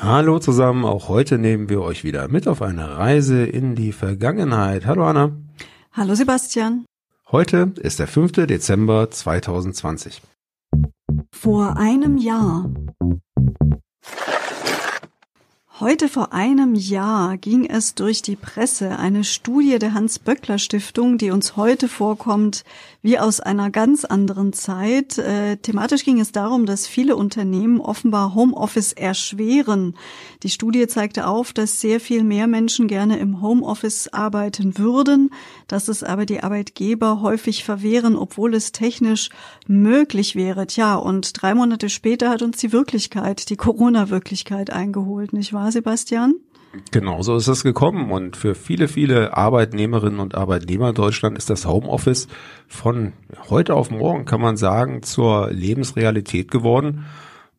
Hallo zusammen, auch heute nehmen wir euch wieder mit auf eine Reise in die Vergangenheit. Hallo Anna. Hallo Sebastian. Heute ist der 5. Dezember 2020. Vor einem Jahr. Heute vor einem Jahr ging es durch die Presse eine Studie der Hans-Böckler-Stiftung, die uns heute vorkommt wie aus einer ganz anderen Zeit. Äh, thematisch ging es darum, dass viele Unternehmen offenbar Homeoffice erschweren. Die Studie zeigte auf, dass sehr viel mehr Menschen gerne im Homeoffice arbeiten würden, dass es aber die Arbeitgeber häufig verwehren, obwohl es technisch möglich wäre. Tja, und drei Monate später hat uns die Wirklichkeit, die Corona-Wirklichkeit eingeholt, nicht wahr? Sebastian? Genau so ist es gekommen. Und für viele, viele Arbeitnehmerinnen und Arbeitnehmer in Deutschland ist das Homeoffice von heute auf morgen, kann man sagen, zur Lebensrealität geworden.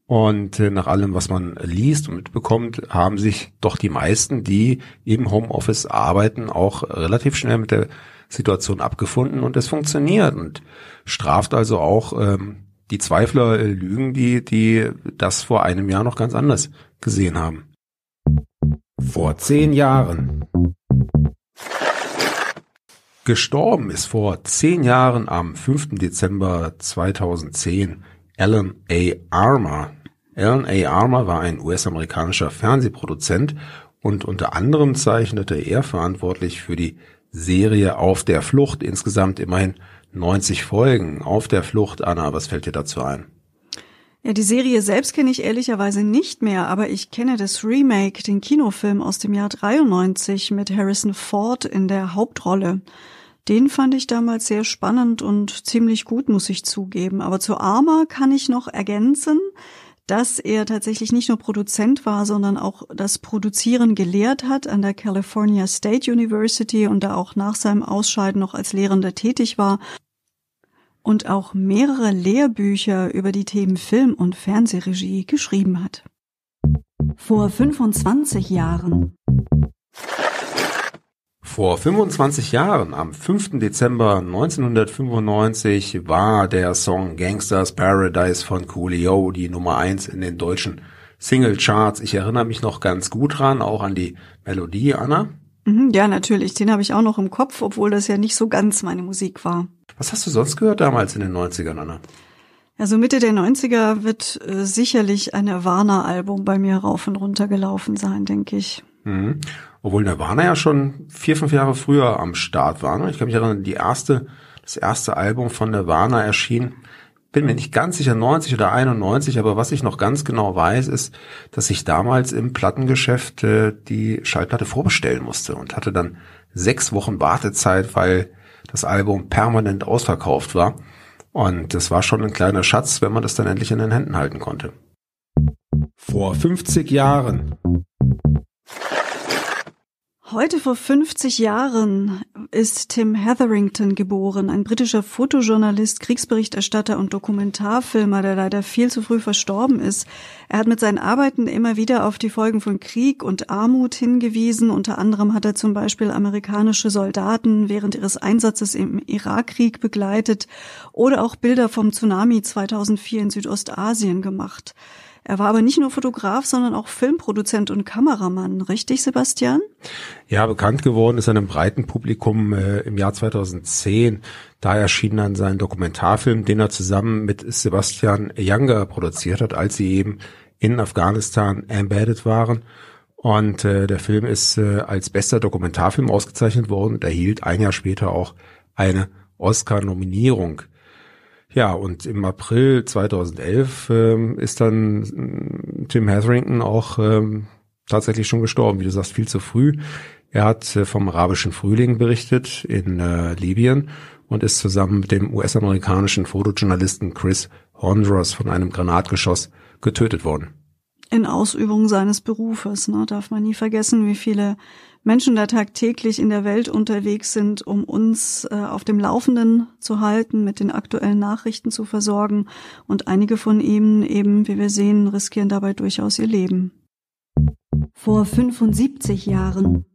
Und äh, nach allem, was man liest und mitbekommt, haben sich doch die meisten, die im Homeoffice arbeiten, auch relativ schnell mit der Situation abgefunden und es funktioniert und straft also auch ähm, die Zweifler äh, Lügen, die, die das vor einem Jahr noch ganz anders gesehen haben. Vor zehn Jahren. Gestorben ist vor zehn Jahren am 5. Dezember 2010 Alan A. Armour. Alan A. Armour war ein US-amerikanischer Fernsehproduzent und unter anderem zeichnete er verantwortlich für die Serie Auf der Flucht, insgesamt immerhin 90 Folgen. Auf der Flucht, Anna, was fällt dir dazu ein? Ja, die Serie selbst kenne ich ehrlicherweise nicht mehr, aber ich kenne das Remake, den Kinofilm aus dem Jahr 93 mit Harrison Ford in der Hauptrolle. Den fand ich damals sehr spannend und ziemlich gut, muss ich zugeben. Aber zu Arma kann ich noch ergänzen, dass er tatsächlich nicht nur Produzent war, sondern auch das Produzieren gelehrt hat an der California State University und da auch nach seinem Ausscheiden noch als Lehrender tätig war und auch mehrere Lehrbücher über die Themen Film- und Fernsehregie geschrieben hat. Vor 25 Jahren. Vor 25 Jahren, am 5. Dezember 1995, war der Song Gangsters Paradise von Coolio die Nummer 1 in den deutschen Singlecharts. Ich erinnere mich noch ganz gut dran, auch an die Melodie, Anna. Mhm, ja, natürlich. Den habe ich auch noch im Kopf, obwohl das ja nicht so ganz meine Musik war. Was hast du sonst gehört damals in den 90ern, Anna? Also Mitte der 90er wird äh, sicherlich ein Nirvana-Album bei mir rauf und runter gelaufen sein, denke ich. Mhm. Obwohl Nirvana ja schon vier, fünf Jahre früher am Start war. Ne? Ich kann mich erinnern, die erste, das erste Album von Nirvana erschien, bin mir nicht ganz sicher, 90 oder 91, aber was ich noch ganz genau weiß, ist, dass ich damals im Plattengeschäft äh, die Schallplatte vorbestellen musste und hatte dann sechs Wochen Wartezeit, weil das Album permanent ausverkauft war. Und das war schon ein kleiner Schatz, wenn man das dann endlich in den Händen halten konnte. Vor 50 Jahren. Heute vor 50 Jahren ist Tim Hetherington geboren, ein britischer Fotojournalist, Kriegsberichterstatter und Dokumentarfilmer, der leider viel zu früh verstorben ist. Er hat mit seinen Arbeiten immer wieder auf die Folgen von Krieg und Armut hingewiesen. Unter anderem hat er zum Beispiel amerikanische Soldaten während ihres Einsatzes im Irakkrieg begleitet oder auch Bilder vom Tsunami 2004 in Südostasien gemacht. Er war aber nicht nur Fotograf, sondern auch Filmproduzent und Kameramann, richtig, Sebastian? Ja, bekannt geworden ist er einem breiten Publikum äh, im Jahr 2010. Da erschien dann sein Dokumentarfilm, den er zusammen mit Sebastian Younger produziert hat, als sie eben in Afghanistan embedded waren. Und äh, der Film ist äh, als bester Dokumentarfilm ausgezeichnet worden und erhielt ein Jahr später auch eine Oscar-Nominierung. Ja, und im April 2011 ähm, ist dann äh, Tim Hetherington auch ähm, tatsächlich schon gestorben, wie du sagst, viel zu früh. Er hat äh, vom arabischen Frühling berichtet in äh, Libyen und ist zusammen mit dem US-amerikanischen Fotojournalisten Chris Hondros von einem Granatgeschoss getötet worden. In Ausübung seines Berufes, ne, darf man nie vergessen, wie viele Menschen da tagtäglich in der Welt unterwegs sind, um uns äh, auf dem Laufenden zu halten, mit den aktuellen Nachrichten zu versorgen. Und einige von ihnen eben, wie wir sehen, riskieren dabei durchaus ihr Leben. Vor 75 Jahren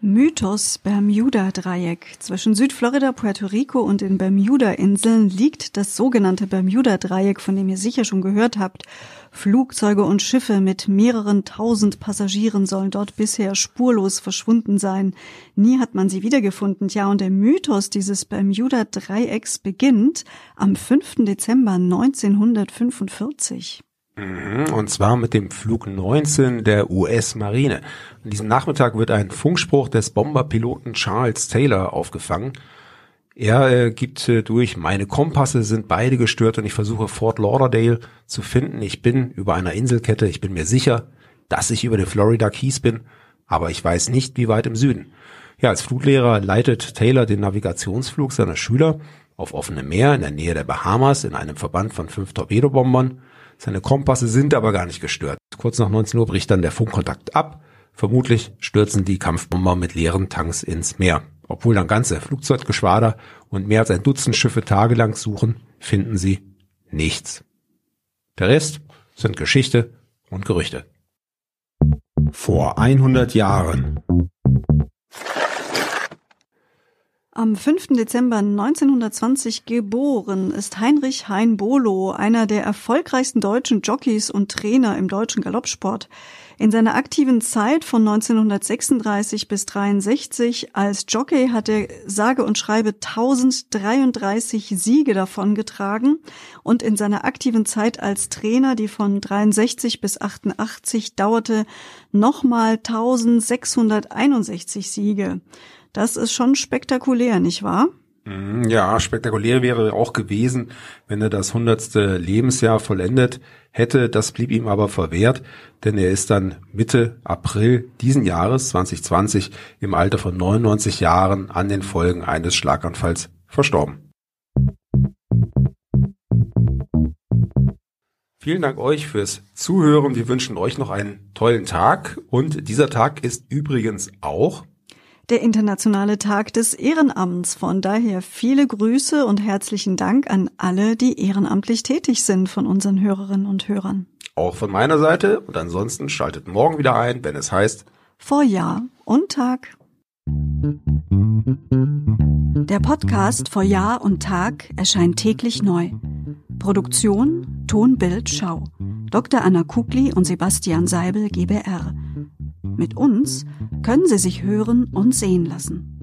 Mythos Bermuda-Dreieck. Zwischen Südflorida, Puerto Rico und den Bermuda-Inseln liegt das sogenannte Bermuda-Dreieck, von dem ihr sicher schon gehört habt. Flugzeuge und Schiffe mit mehreren tausend Passagieren sollen dort bisher spurlos verschwunden sein. Nie hat man sie wiedergefunden. Ja, und der Mythos dieses Bermuda-Dreiecks beginnt am 5. Dezember 1945. Mhm, und zwar mit dem Flug 19 der US-Marine. An diesem Nachmittag wird ein Funkspruch des Bomberpiloten Charles Taylor aufgefangen. Er äh, gibt äh, durch, meine Kompasse sind beide gestört und ich versuche Fort Lauderdale zu finden. Ich bin über einer Inselkette, ich bin mir sicher, dass ich über den Florida Keys bin, aber ich weiß nicht, wie weit im Süden. Ja, als Fluglehrer leitet Taylor den Navigationsflug seiner Schüler auf offenem Meer in der Nähe der Bahamas in einem Verband von fünf Torpedobombern. Seine Kompasse sind aber gar nicht gestört. Kurz nach 19 Uhr bricht dann der Funkkontakt ab. Vermutlich stürzen die Kampfbomber mit leeren Tanks ins Meer. Obwohl dann ganze Flugzeuggeschwader und mehr als ein Dutzend Schiffe tagelang suchen, finden sie nichts. Der Rest sind Geschichte und Gerüchte. Vor 100 Jahren Am 5. Dezember 1920 geboren ist Heinrich Hein Bolo, einer der erfolgreichsten deutschen Jockeys und Trainer im deutschen Galoppsport. In seiner aktiven Zeit von 1936 bis 63 als Jockey hat er sage und schreibe 1033 Siege davongetragen und in seiner aktiven Zeit als Trainer, die von 63 bis 88 dauerte, nochmal 1661 Siege. Das ist schon spektakulär, nicht wahr? Mhm, ja, spektakulär wäre auch gewesen, wenn er das hundertste Lebensjahr vollendet hätte. Das blieb ihm aber verwehrt, denn er ist dann Mitte April diesen Jahres 2020 im Alter von 99 Jahren an den Folgen eines Schlaganfalls verstorben. Vielen Dank euch fürs Zuhören. Wir wünschen euch noch einen tollen Tag und dieser Tag ist übrigens auch der internationale Tag des Ehrenamts. Von daher viele Grüße und herzlichen Dank an alle, die ehrenamtlich tätig sind von unseren Hörerinnen und Hörern. Auch von meiner Seite und ansonsten schaltet morgen wieder ein, wenn es heißt Vor Jahr und Tag. Der Podcast Vor Jahr und Tag erscheint täglich neu. Produktion Tonbild Schau. Dr. Anna Kugli und Sebastian Seibel GBR. Mit uns können Sie sich hören und sehen lassen.